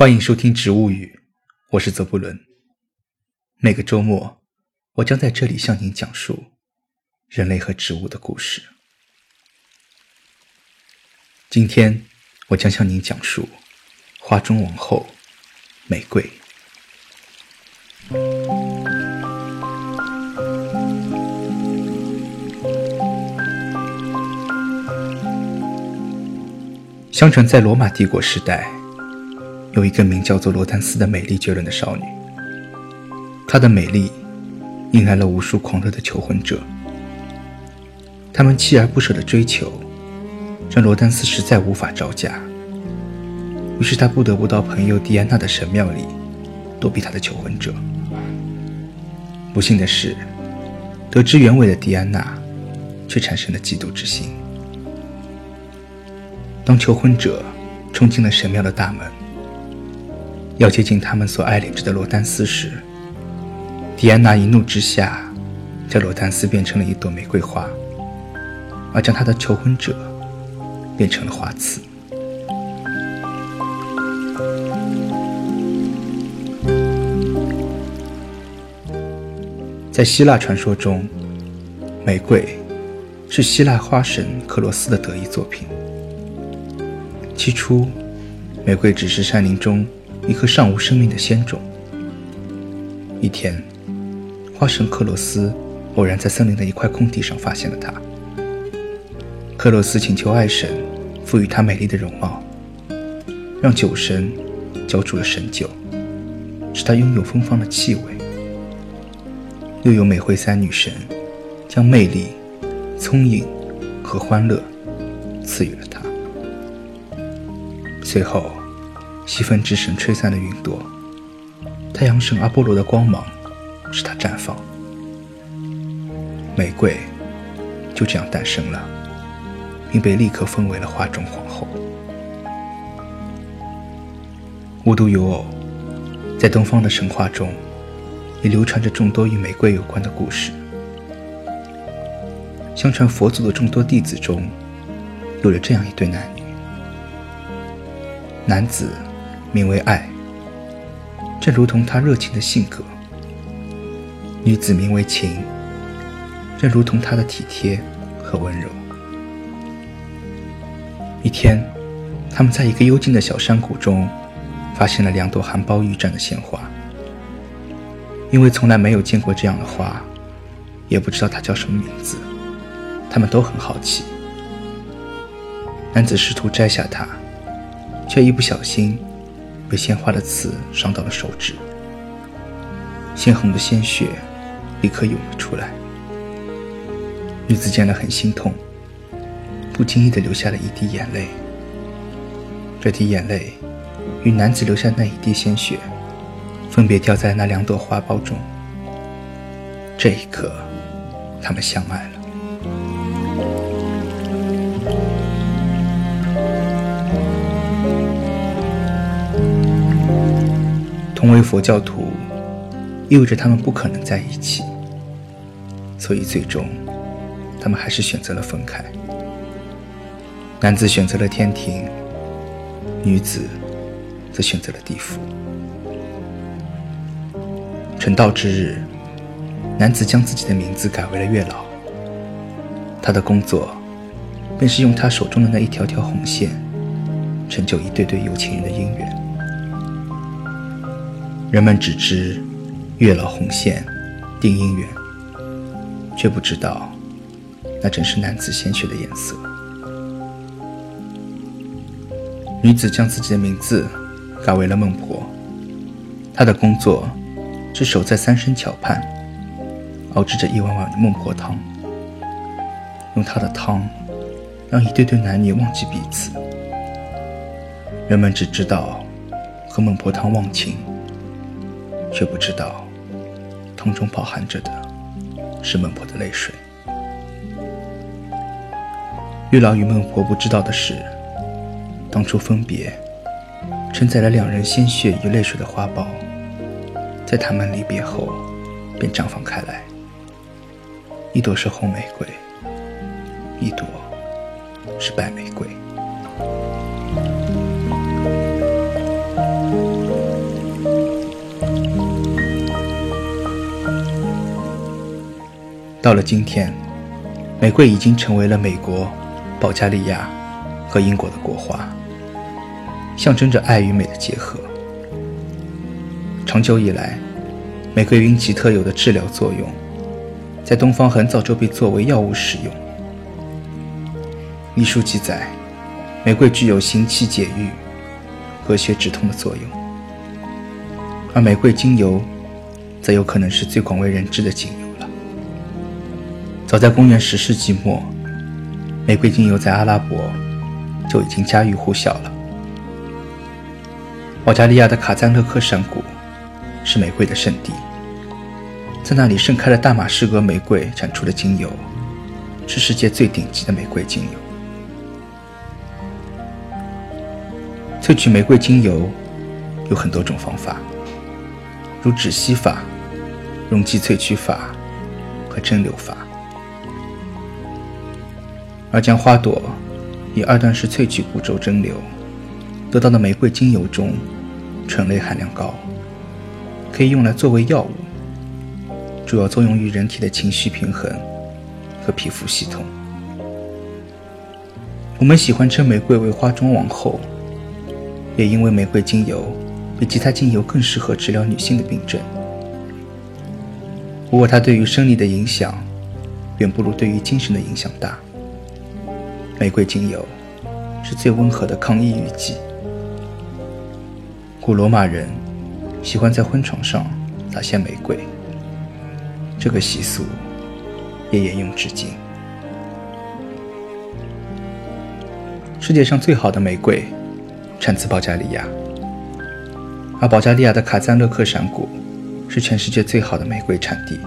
欢迎收听《植物语》，我是泽布伦。每个周末，我将在这里向您讲述人类和植物的故事。今天，我将向您讲述花中王后——玫瑰。相传，在罗马帝国时代，有一个名叫做罗丹斯的美丽绝伦的少女。她的美丽引来了无数狂热的求婚者，他们锲而不舍的追求，让罗丹斯实在无法招架。于是，他不得不到朋友狄安娜的神庙里躲避他的求婚者。不幸的是，得知原委的狄安娜却产生了嫉妒之心。当求婚者冲进了神庙的大门，要接近他们所爱恋着的罗丹斯时，迪安娜一怒之下，将罗丹斯变成了一朵玫瑰花，而将他的求婚者变成了花刺。在希腊传说中，玫瑰是希腊花神克罗斯的得意作品。起初，玫瑰只是山林中一颗尚无生命的仙种。一天，花神克洛斯偶然在森林的一块空地上发现了它。克洛斯请求爱神赋予他美丽的容貌，让酒神浇筑了神酒，使他拥有芬芳的气味。又有美惠三女神将魅力、聪颖和欢乐赐予了他。随后，西风之神吹散了云朵，太阳神阿波罗的光芒使它绽放，玫瑰就这样诞生了，并被立刻封为了花中皇后。无独有偶，在东方的神话中，也流传着众多与玫瑰有关的故事。相传佛祖的众多弟子中，有着这样一对男女。男子名为爱，正如同他热情的性格；女子名为情，正如同她的体贴和温柔。一天，他们在一个幽静的小山谷中，发现了两朵含苞欲绽的鲜花。因为从来没有见过这样的花，也不知道它叫什么名字，他们都很好奇。男子试图摘下它。却一不小心，被鲜花的刺伤到了手指，鲜红的鲜血立刻涌了出来。女子见了很心痛，不经意地流下了一滴眼泪。这滴眼泪与男子留下那一滴鲜血，分别掉在那两朵花苞中。这一刻，他们相爱同为佛教徒，意味着他们不可能在一起，所以最终，他们还是选择了分开。男子选择了天庭，女子则选择了地府。成道之日，男子将自己的名字改为了月老。他的工作，便是用他手中的那一条条红线，成就一对对有情人的姻缘。人们只知月老红线定姻缘，却不知道那正是男子鲜血的颜色。女子将自己的名字改为了孟婆，她的工作是守在三生桥畔，熬制着一碗碗孟婆汤，用她的汤让一对对男女忘记彼此。人们只知道喝孟婆汤忘情。却不知道，汤中饱含着的是孟婆的泪水。月老与孟婆不知道的是，当初分别承载了两人鲜血与泪水的花苞，在他们离别后便绽放开来。一朵是红玫瑰，一朵是白玫瑰。到了今天，玫瑰已经成为了美国、保加利亚和英国的国花，象征着爱与美的结合。长久以来，玫瑰因其特有的治疗作用，在东方很早就被作为药物使用。医书记载，玫瑰具有行气解郁、和血止痛的作用，而玫瑰精油则有可能是最广为人知的精油。早在公元十世纪末，玫瑰精油在阿拉伯就已经家喻户晓了。保加利亚的卡赞勒克山谷是玫瑰的圣地，在那里盛开了大马士革玫瑰产出的精油，是世界最顶级的玫瑰精油。萃取玫瑰精油有很多种方法，如止吸法、溶剂萃取法和蒸馏法。而将花朵以二段式萃取步骤蒸馏得到的玫瑰精油中，醇类含量高，可以用来作为药物，主要作用于人体的情绪平衡和皮肤系统。我们喜欢称玫瑰为花中王后。也因为玫瑰精油比其他精油更适合治疗女性的病症，不过它对于生理的影响远不如对于精神的影响大。玫瑰精油是最温和的抗抑郁剂。古罗马人喜欢在婚床上撒些玫瑰，这个习俗也沿用至今。世界上最好的玫瑰。产自保加利亚，而保加利亚的卡赞勒克山谷是全世界最好的玫瑰产地，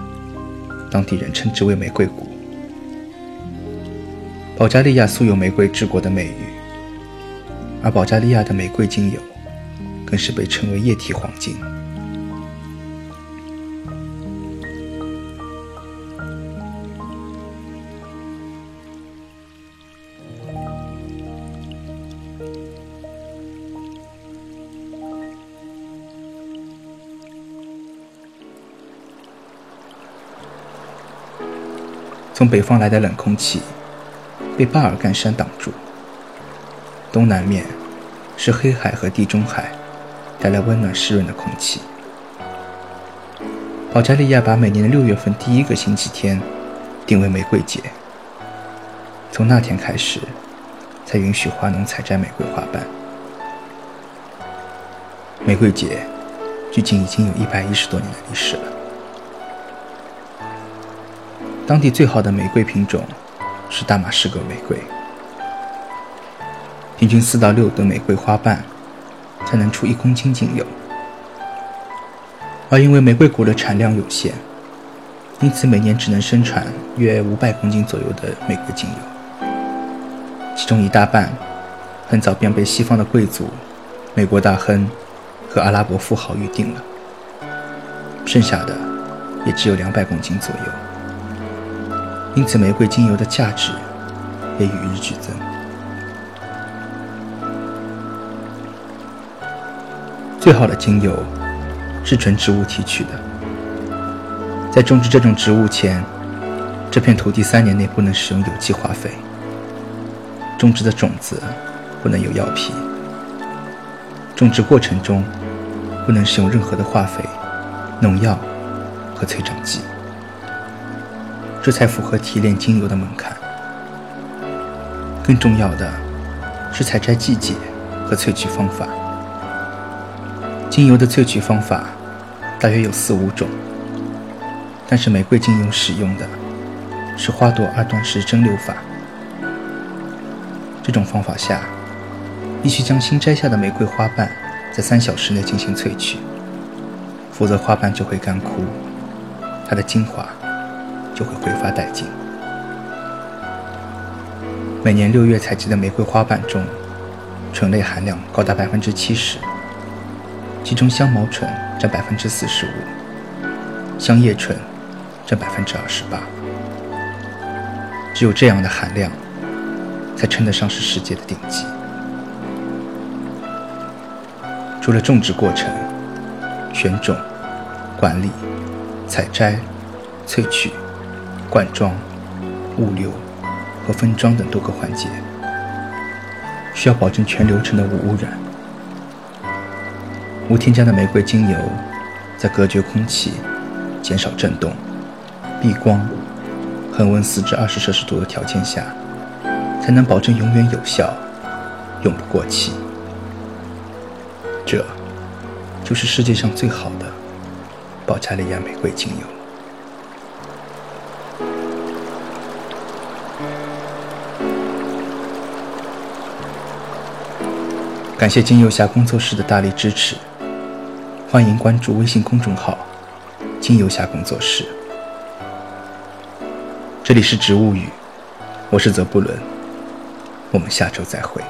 当地人称之为“玫瑰谷”。保加利亚素有“玫瑰之国”的美誉，而保加利亚的玫瑰精油更是被称为“液体黄金”。从北方来的冷空气被巴尔干山挡住，东南面是黑海和地中海，带来温暖湿润的空气。保加利亚把每年的六月份第一个星期天定为玫瑰节，从那天开始才允许花农采摘玫瑰花瓣。玫瑰节距今已经有一百一十多年的历史了。当地最好的玫瑰品种是大马士革玫瑰，平均四到六吨玫瑰花瓣才能出一公斤精油。而因为玫瑰谷的产量有限，因此每年只能生产约五百公斤左右的玫瑰精油，其中一大半很早便被西方的贵族、美国大亨和阿拉伯富豪预定了，剩下的也只有两百公斤左右。因此，玫瑰精油的价值也与日俱增。最好的精油是纯植物提取的。在种植这种植物前，这片土地三年内不能使用有机化肥，种植的种子不能有药皮，种植过程中不能使用任何的化肥、农药和催长剂。这才符合提炼精油的门槛。更重要的是采摘季节和萃取方法。精油的萃取方法大约有四五种，但是玫瑰精油使用的是花朵二段式蒸馏法。这种方法下，必须将新摘下的玫瑰花瓣在三小时内进行萃取，否则花瓣就会干枯，它的精华。就会挥发殆尽。每年六月采集的玫瑰花瓣中，醇类含量高达百分之七十，其中香茅醇占百分之四十五，香叶醇占百分之二十八。只有这样的含量，才称得上是世界的顶级。除了种植过程、选种、管理、采摘、萃取。灌装、物流和分装等多个环节，需要保证全流程的无污染。无添加的玫瑰精油，在隔绝空气、减少震动、避光、恒温四至二十摄氏度的条件下，才能保证永远有效，永不过期。这，就是世界上最好的保加利亚玫瑰精油。感谢金游侠工作室的大力支持。欢迎关注微信公众号“金游侠工作室”。这里是植物语，我是泽布伦，我们下周再会。